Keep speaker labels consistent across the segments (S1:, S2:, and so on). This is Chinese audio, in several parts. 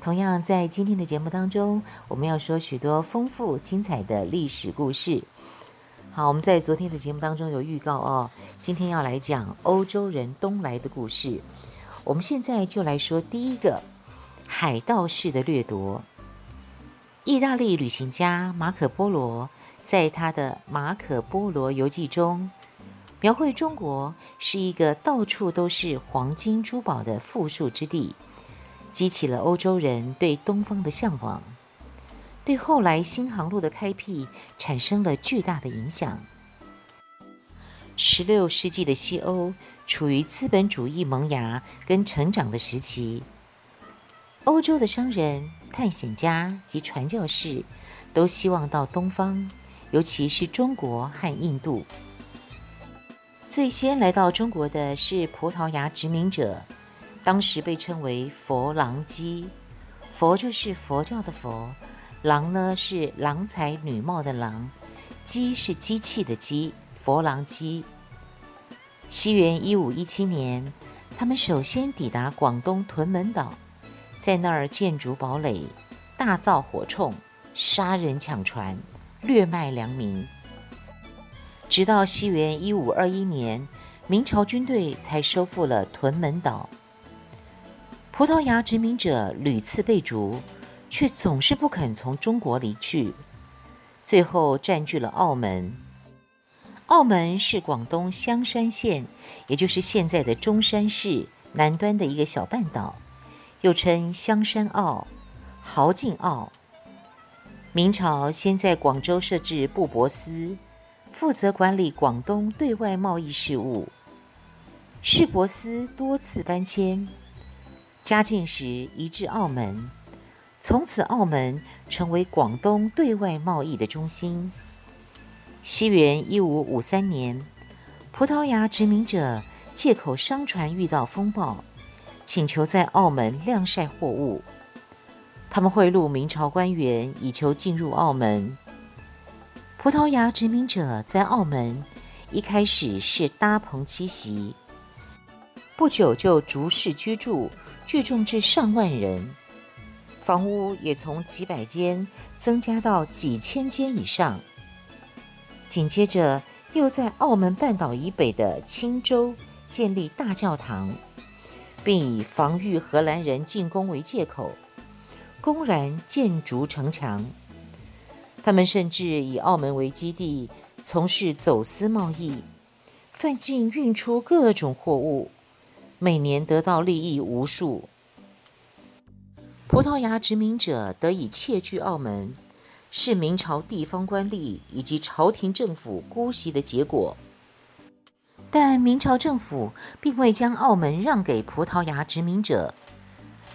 S1: 同样在今天的节目当中，我们要说许多丰富精彩的历史故事。好，我们在昨天的节目当中有预告哦，今天要来讲欧洲人东来的故事。我们现在就来说第一个海盗式的掠夺。意大利旅行家马可波罗在他的《马可波罗游记》中，描绘中国是一个到处都是黄金珠宝的富庶之地，激起了欧洲人对东方的向往。对后来新航路的开辟产生了巨大的影响。十六世纪的西欧处于资本主义萌芽跟成长的时期，欧洲的商人、探险家及传教士都希望到东方，尤其是中国和印度。最先来到中国的是葡萄牙殖民者，当时被称为佛郎机，佛就是佛教的佛。郎呢是郎才女貌的郎，机是机器的机，佛郎机。西元一五一七年，他们首先抵达广东屯门岛，在那儿建筑堡垒，大造火铳，杀人抢船，掠卖良民。直到西元一五二一年，明朝军队才收复了屯门岛。葡萄牙殖民者屡次被逐。却总是不肯从中国离去，最后占据了澳门。澳门是广东香山县，也就是现在的中山市南端的一个小半岛，又称香山澳、豪进澳。明朝先在广州设置布帛司，负责管理广东对外贸易事务。市舶司多次搬迁，嘉靖时移至澳门。从此，澳门成为广东对外贸易的中心。西元一五五三年，葡萄牙殖民者借口商船遇到风暴，请求在澳门晾晒货物。他们贿赂明朝官员，以求进入澳门。葡萄牙殖民者在澳门一开始是搭棚栖息，不久就逐市居住，聚众至上万人。房屋也从几百间增加到几千间以上。紧接着，又在澳门半岛以北的青洲建立大教堂，并以防御荷兰人进攻为借口，公然建筑城墙。他们甚至以澳门为基地，从事走私贸易，贩进运出各种货物，每年得到利益无数。葡萄牙殖民者得以窃据澳门，是明朝地方官吏以及朝廷政府姑息的结果。但明朝政府并未将澳门让给葡萄牙殖民者，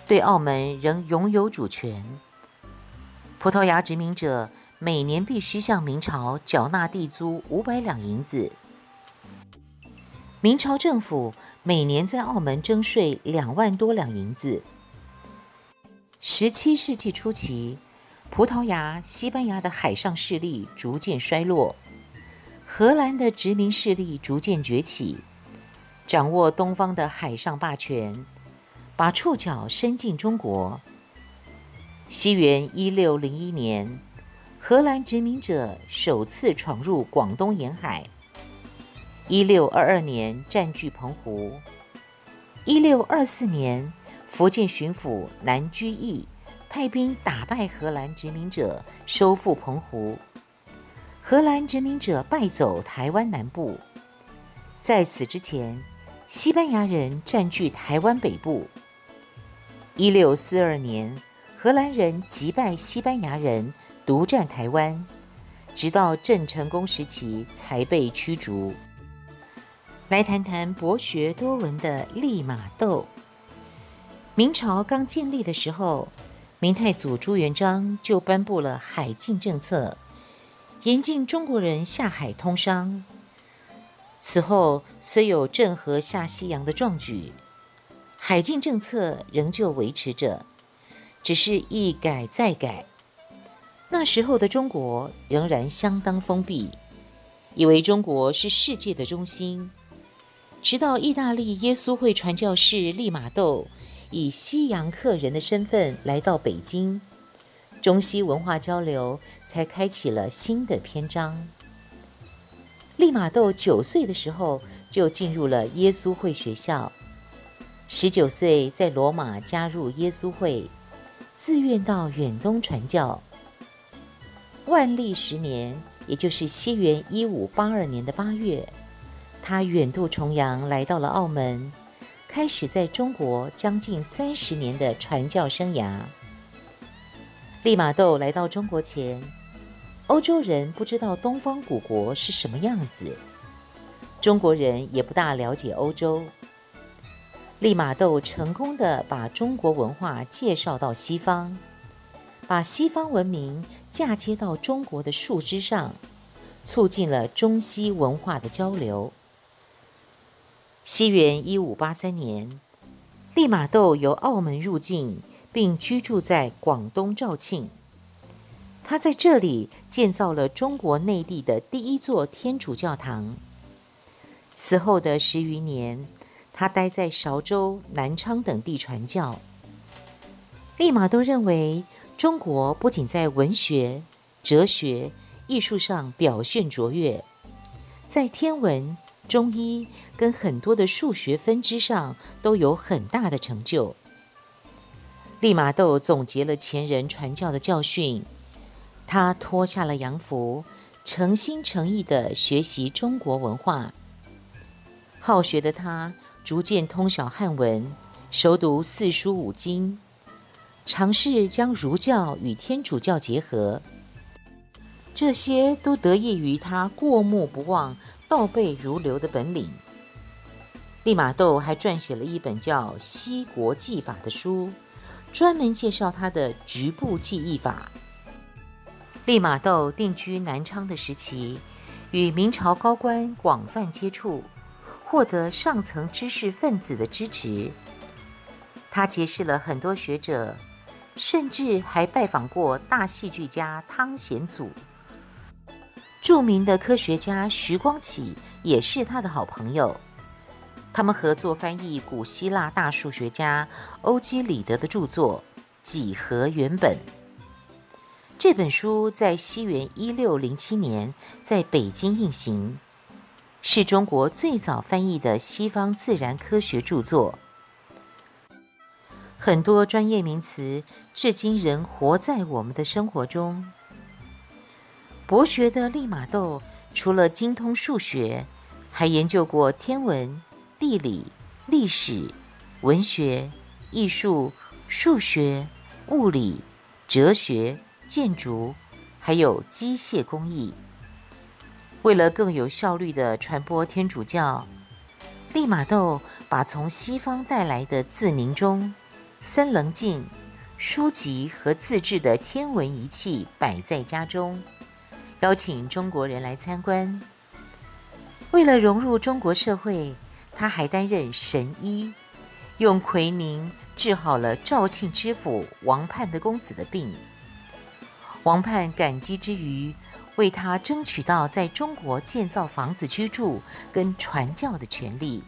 S1: 对澳门仍拥有主权。葡萄牙殖民者每年必须向明朝缴纳地租五百两银子，明朝政府每年在澳门征税两万多两银子。十七世纪初期，葡萄牙、西班牙的海上势力逐渐衰落，荷兰的殖民势力逐渐崛起，掌握东方的海上霸权，把触角伸进中国。西元一六零一年，荷兰殖民者首次闯入广东沿海。一六二二年，占据澎湖。一六二四年。福建巡抚南居易派兵打败荷兰殖民者，收复澎湖。荷兰殖民者败走台湾南部。在此之前，西班牙人占据台湾北部。一六四二年，荷兰人击败西班牙人，独占台湾，直到郑成功时期才被驱逐。来谈谈博学多闻的利玛窦。明朝刚建立的时候，明太祖朱元璋就颁布了海禁政策，严禁中国人下海通商。此后虽有郑和下西洋的壮举，海禁政策仍旧维持着，只是一改再改。那时候的中国仍然相当封闭，以为中国是世界的中心。直到意大利耶稣会传教士利玛窦以西洋客人的身份来到北京，中西文化交流才开启了新的篇章。利玛窦九岁的时候就进入了耶稣会学校，十九岁在罗马加入耶稣会，自愿到远东传教。万历十年，也就是西元一五八二年的八月，他远渡重洋来到了澳门，开始在中国将近三十年的传教生涯。利玛窦来到中国前，欧洲人不知道东方古国是什么样子，中国人也不大了解欧洲。利玛窦成功地把中国文化介绍到西方。把西方文明嫁接到中国的树枝上，促进了中西文化的交流。西元一五八三年，利玛窦由澳门入境，并居住在广东肇庆。他在这里建造了中国内地的第一座天主教堂。此后的十余年，他待在韶州、南昌等地传教。利玛窦认为，中国不仅在文学、哲学、艺术上表现卓越，在天文、中医跟很多的数学分支上都有很大的成就。利玛窦总结了前人传教的教训，他脱下了洋服，诚心诚意地学习中国文化。好学的他逐渐通晓汉文，熟读四书五经。尝试将儒教与天主教结合，这些都得益于他过目不忘、倒背如流的本领。利玛窦还撰写了一本叫《西国记法》的书，专门介绍他的局部记忆法。利玛窦定居南昌的时期，与明朝高官广泛接触，获得上层知识分子的支持。他结识了很多学者。甚至还拜访过大戏剧家汤显祖，著名的科学家徐光启也是他的好朋友。他们合作翻译古希腊大数学家欧几里得的著作《几何原本》。这本书在西元一六零七年在北京印行，是中国最早翻译的西方自然科学著作。很多专业名词至今仍活在我们的生活中。博学的利玛窦除了精通数学，还研究过天文、地理、历史、文学、艺术、数学、物理、哲学、建筑，还有机械工艺。为了更有效率地传播天主教，利玛窦把从西方带来的自鸣钟。三棱镜、书籍和自制的天文仪器摆在家中，邀请中国人来参观。为了融入中国社会，他还担任神医，用奎宁治好了肇庆知府王泮的公子的病。王泮感激之余，为他争取到在中国建造房子居住跟传教的权利。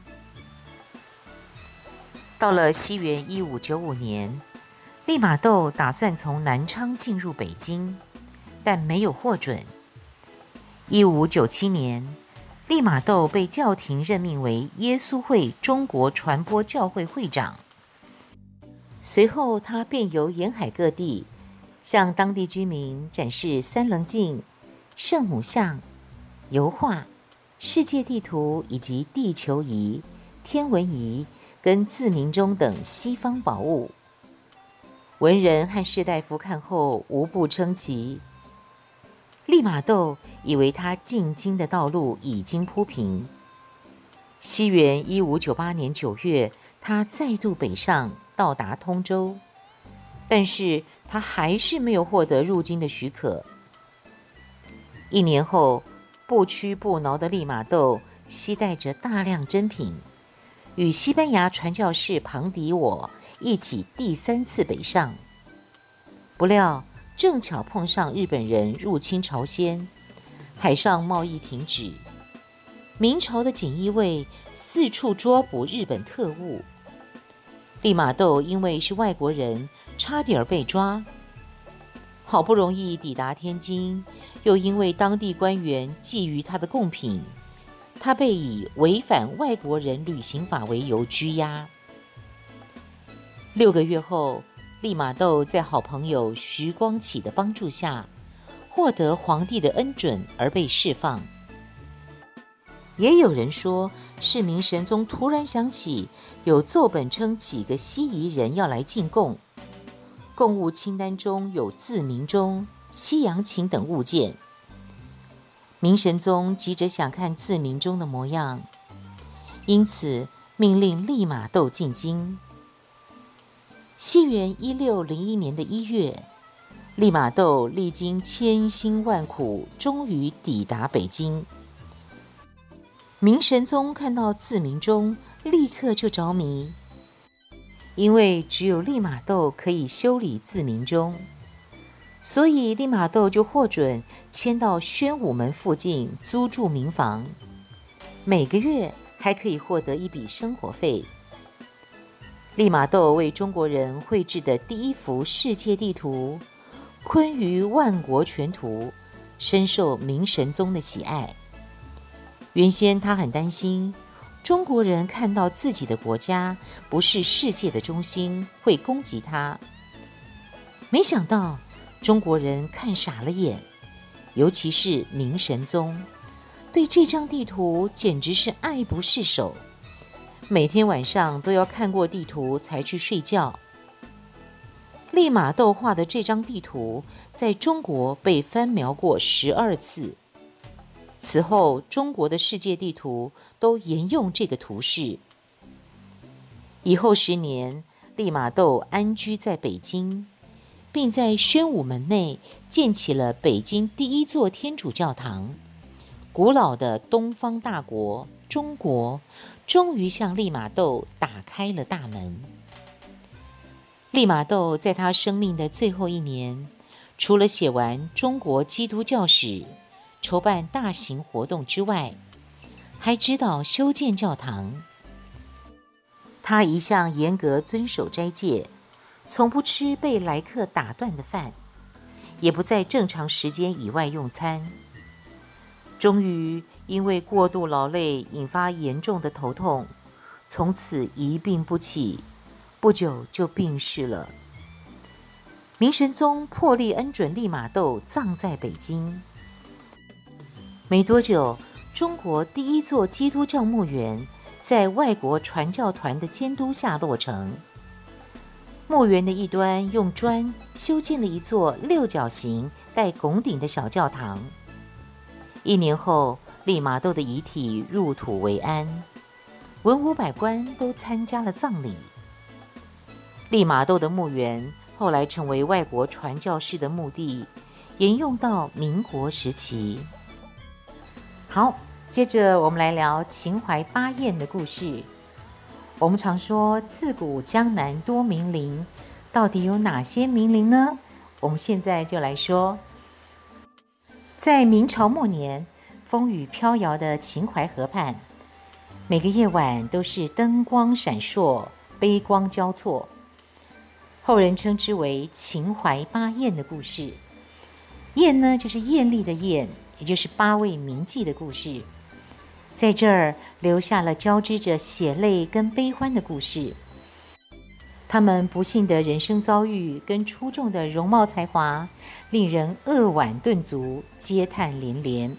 S1: 到了西元一五九五年，利玛窦打算从南昌进入北京，但没有获准。一五九七年，利玛窦被教廷任命为耶稣会中国传播教会会长。随后，他便游沿海各地，向当地居民展示三棱镜、圣母像、油画、世界地图以及地球仪、天文仪。跟自鸣钟等西方宝物，文人和士大夫看后无不称奇。利玛窦以为他进京的道路已经铺平。西元一五九八年九月，他再度北上，到达通州，但是他还是没有获得入京的许可。一年后，不屈不挠的利玛窦携带着大量珍品，与西班牙传教士庞迪我一起第三次北上。不料正巧碰上日本人入侵朝鲜，海上贸易停止。明朝的锦衣卫四处捉捕日本特务，利玛窦因为是外国人，差点被抓。好不容易抵达天津，又因为当地官员觊觎他的贡品，他被以违反外国人旅行法为由拘押。六个月后，利玛窦在好朋友徐光启的帮助下，获得皇帝的恩准而被释放。也有人说是明神宗突然想起有奏本称几个西夷人要来进贡。贡物清单中有字明钟、西洋琴等物件。明神宗急着想看字明钟的模样，因此命令利玛窦进京。西元一六零一年的一月，利玛窦历经千辛万苦，终于抵达北京。明神宗看到字明钟，立刻就着迷。因为只有利玛窦可以修理字明钟，所以利玛窦就获准迁到宣武门附近租住民房，每个月还可以获得一笔生活费。利玛窦为中国人绘制的第一幅世界地图《坤舆万国全图》深受明神宗的喜爱。原先他很担心。中国人看到自己的国家不是世界的中心，会攻击他。没想到中国人看傻了眼，尤其是明神宗，对这张地图简直是爱不释手，每天晚上都要看过地图才去睡觉。利玛窦画的这张地图在中国被翻描过十二次。此后，中国的世界地图都沿用这个图示。以后十年，利玛窦安居在北京，并在宣武门内建起了北京第一座天主教堂。古老的东方大国中国，终于向利玛窦打开了大门。利玛窦在他生命的最后一年，除了写完《中国基督教史》。筹办大型活动之外，还指导修建教堂。他一向严格遵守斋戒，从不吃被来客打断的饭，也不在正常时间以外用餐。终于因为过度劳累引发严重的头痛，从此一病不起，不久就病逝了。明神宗破例恩准利玛窦葬在北京。没多久，中国第一座基督教墓园在外国传教团的监督下落成。墓园的一端用砖修建了一座六角形带拱顶的小教堂。一年后，利玛窦的遗体入土为安，文武百官都参加了葬礼。利玛窦的墓园后来成为外国传教士的墓地，沿用到民国时期。好，接着我们来聊秦淮八艳的故事。我们常说自古江南多名伶，到底有哪些名伶呢？我们现在就来说。在明朝末年，风雨飘摇的秦淮河畔，每个夜晚都是灯光闪烁、杯光交错，后人称之为秦淮八艳的故事。艳呢，就是艳丽的艳。也就是八位名妓的故事，在这儿留下了交织着血泪跟悲欢的故事。他们不幸的人生遭遇跟出众的容貌才华，令人扼腕顿足，嗟叹连连。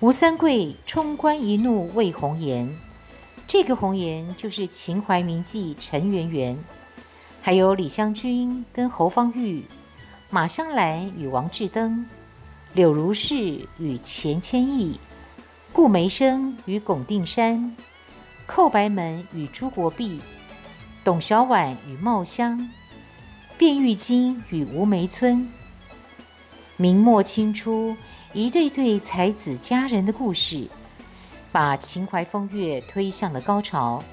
S1: 吴三桂冲冠一怒为红颜，这个红颜就是秦淮名妓陈圆圆，还有李香君跟侯方域，马香兰与王志登。柳如是与钱谦益，顾梅生与龚定山，寇白门与朱国弼，董小宛与冒香，卞玉京与吴梅村，明末清初一对对才子佳人的故事，把秦淮风月推向了高潮。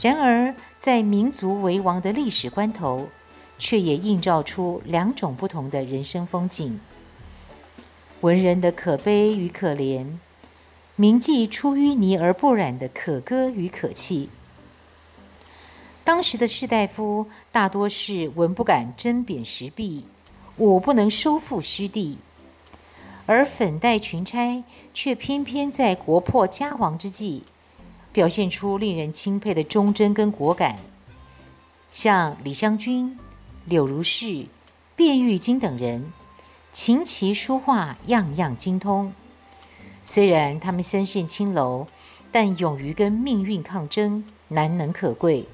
S1: 然而，在民族为王的历史关头，却也映照出两种不同的人生风景：文人的可悲与可怜，名妓出淤泥而不染的可歌与可泣。当时的士大夫大多是文不敢针砭时弊，武不能收复失地，而粉黛群钗却偏偏在国破家亡之际，表现出令人钦佩的忠贞跟果敢。像李香君、柳如是、卞玉京等人，琴棋书画样样精通。虽然他们身陷青楼，但勇于跟命运抗争，难能可贵。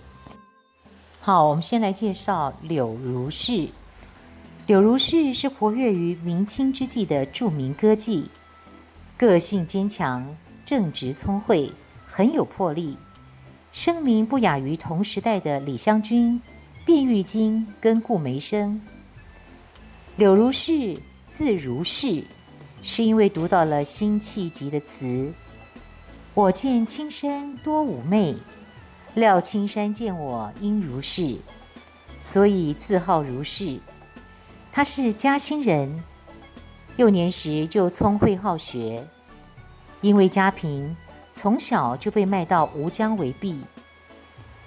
S1: 好，我们先来介绍柳如是。柳如是是活跃于明清之际的著名歌妓，个性坚强，正直聪慧，很有魄力，声名不亚于同时代的李香君、卞玉京跟顾梅生。柳如是字如是，是因为读到了辛弃疾的词：“我见青山多妩媚。”料青山见我应如是，所以自号如是。他是嘉兴人，幼年时就聪慧好学，因为家贫，从小就被卖到吴江为婢。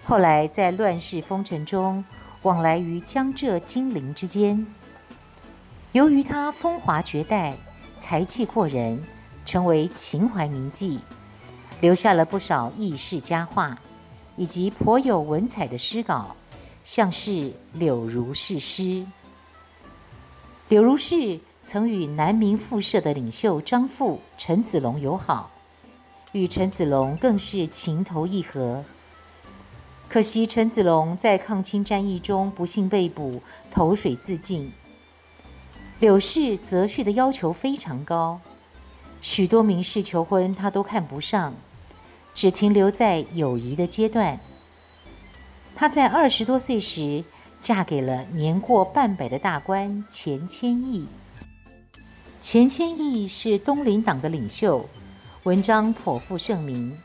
S1: 后来在乱世风尘中，往来于江浙金陵之间。由于他风华绝代，才气过人，成为秦淮名妓，留下了不少轶事佳话。以及颇有文采的诗稿，像是《柳如是诗》。柳如是曾与南明复社的领袖张富、陈子龙友好，与陈子龙更是情投意合。可惜陈子龙在抗清战役中不幸被捕，投水自尽。柳氏择婿的要求非常高，许多名士求婚他都看不上。只停留在友谊的阶段。他在二十多岁时嫁给了年过半百的大官钱谦益。钱谦益是东林党的领袖，文章颇负盛名。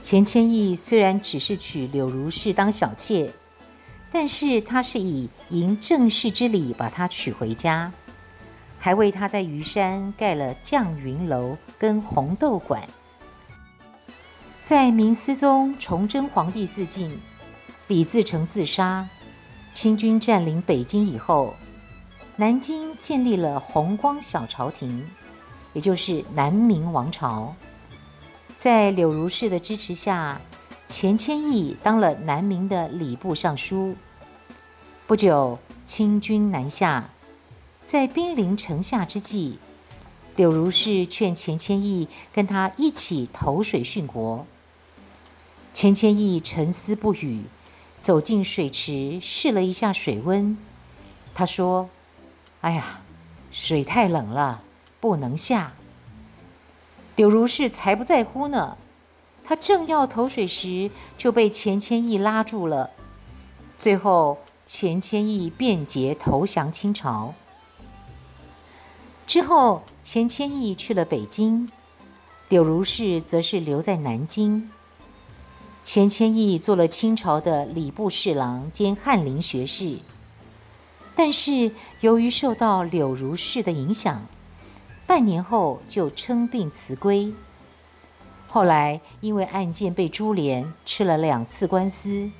S1: 钱谦益虽然只是娶柳如是当小妾，但是他是以迎正室之礼把她娶回家，还为她在虞山盖了绛云楼跟红豆馆。在明思宗崇祯皇帝自尽，李自成自杀，清军占领北京以后，南京建立了弘光小朝廷，也就是南明王朝。在柳如是的支持下，钱谦益当了南明的礼部尚书。不久，清军南下，在兵临城下之际，柳如是劝钱谦益跟他一起投水殉国。钱谦益沉思不语，走进水池试了一下水温。他说：“哎呀，水太冷了，不能下。”柳如是才不在乎呢，他正要投水时，就被钱谦益拉住了。最后，钱谦益辩解投降清朝。之后，钱谦益去了北京，柳如是则是留在南京。钱谦益做了清朝的礼部侍郎兼翰林学士，但是由于受到柳如是的影响，半年后就称病辞归。后来因为案件被株连，吃了两次官司。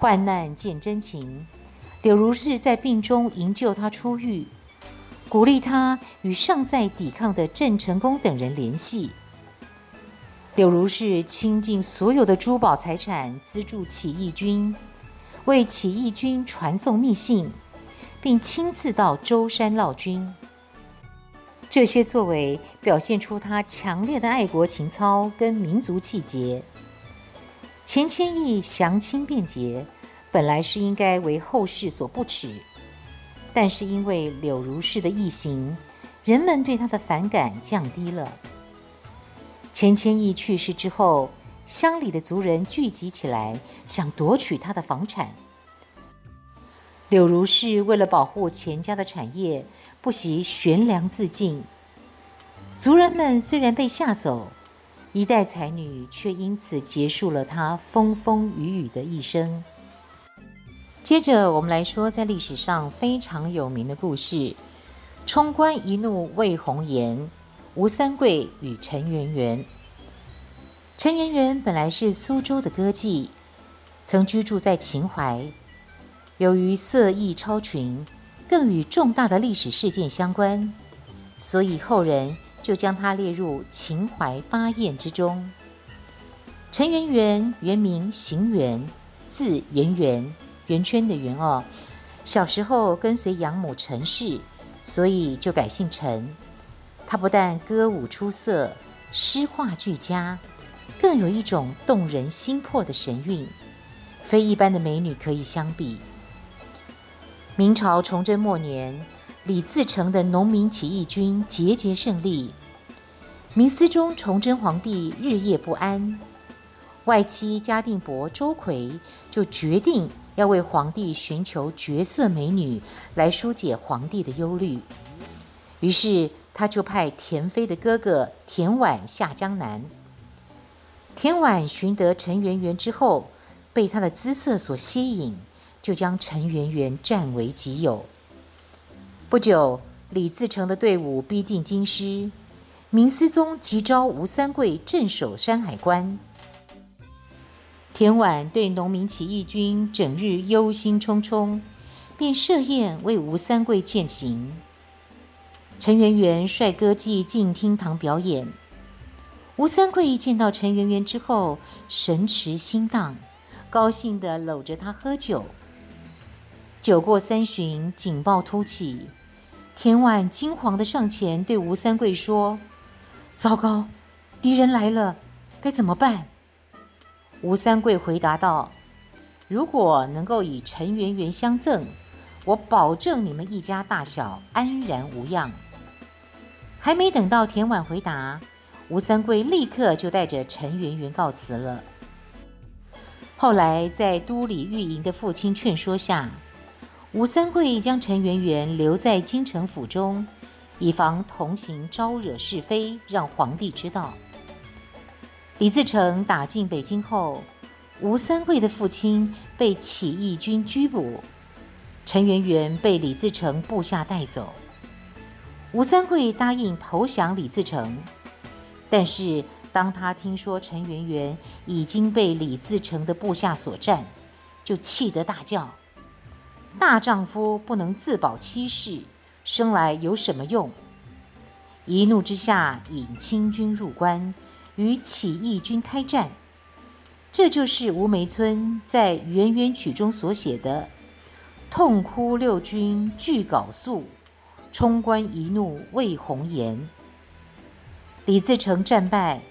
S1: 患难见真情，柳如是在病中营救他出狱。鼓励他与尚在抵抗的郑成功等人联系。柳如是倾尽所有的珠宝财产资助起义军，为起义军传送密信，并亲自到舟山劳军。这些作为表现出他强烈的爱国情操跟民族气节。钱谦益降清变节，本来是应该为后世所不齿。但是因为柳如是的义行，人们对他的反感降低了。钱谦益去世之后，乡里的族人聚集起来，想夺取他的房产。柳如是为了保护钱家的产业，不惜悬梁自尽。族人们虽然被吓走，一代才女却因此结束了她风风雨雨的一生。接着，我们来说在历史上非常有名的故事：冲冠一怒为红颜，吴三桂与陈圆圆。陈圆圆本来是苏州的歌妓，曾居住在秦淮。由于色艺超群，更与重大的历史事件相关，所以后人就将她列入秦淮八艳之中。陈圆圆原名邢圆，字圆圆，圆圈的圆哦。小时候跟随养母陈氏，所以就改姓陈。她不但歌舞出色，诗画俱佳，更有一种动人心魄的神韵，非一般的美女可以相比。明朝崇祯末年，李自成的农民起义军节节胜利，明思宗崇祯皇帝日夜不安，外戚嘉定伯周馗就决定要为皇帝寻求绝色美女来疏解皇帝的忧虑，于是他就派田妃的哥哥田婉下江南。田婉寻得陈圆圆之后，被她的姿色所吸引。就将陈圆圆占为己有。不久，李自成的队伍逼近京师，明思宗急召吴三桂镇守山海关。田婉对农民起义军整日忧心忡忡，便设宴为吴三桂饯行。陈圆圆率歌妓进厅堂表演，吴三桂一见到陈圆圆之后，神驰心荡，高兴地搂着她喝酒。酒过三巡，警报突起，田婉惊慌地上前对吴三桂说：“糟糕，敌人来了，该怎么办？”吴三桂回答道：“如果能够与陈圆圆相赠，我保证你们一家大小安然无恙。”还没等到田婉回答，吴三桂立刻就带着陈圆圆告辞了。后来在都里御营的父亲劝说下，吴三桂将陈圆圆留在京城府中，以防同行招惹是非，让皇帝知道。李自成打进北京后，吴三桂的父亲被起义军拘捕，陈圆圆被李自成部下带走。吴三桂答应投降李自成，但是当他听说陈圆圆已经被李自成的部下所占，就气得大叫。大丈夫不能自保妻室，生来有什么用？一怒之下，引清军入关，与起义军开战。这就是吴梅村在《圆圆曲》中所写的：“痛哭六军俱縞肃，冲冠一怒为红颜。”李自成战败，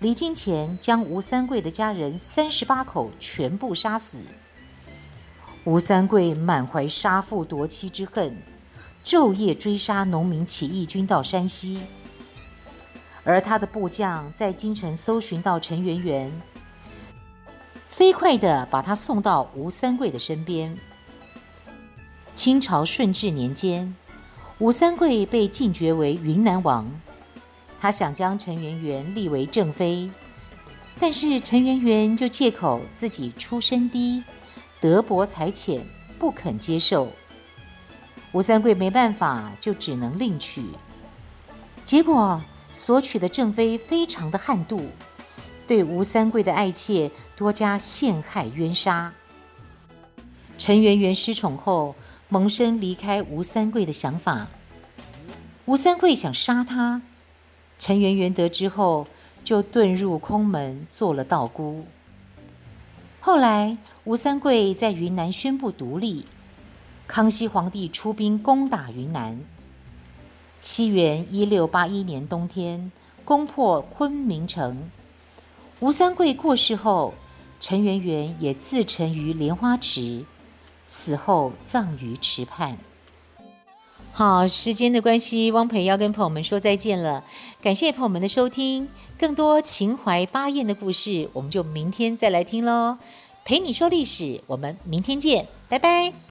S1: 离京前将吴三桂的家人三十八口全部杀死。吴三桂满怀杀父夺妻之恨，昼夜追杀农民起义军到山西。而他的部将在京城搜寻到陈圆圆，飞快地把他送到吴三桂的身边。清朝顺治年间，吴三桂被晋爵为云南王，他想将陈圆圆立为正妃，但是陈圆圆就借口自己出身低。德薄才浅，不肯接受。吴三桂没办法，就只能另娶。结果所娶的正妃非常的悍妒，对吴三桂的爱妾多加陷害冤杀。陈圆圆失宠后，萌生离开吴三桂的想法。吴三桂想杀她，陈圆圆得知后，就遁入空门，做了道姑。后来，吴三桂在云南宣布独立，康熙皇帝出兵攻打云南。西元一六八一年冬天，攻破昆明城。吴三桂过世后，陈圆圆也自沉于莲花池，死后葬于池畔。好，时间的关系，汪培要跟朋友们说再见了。感谢朋友们的收听，更多秦淮八艳的故事，我们就明天再来听喽。陪你说历史，我们明天见，拜拜。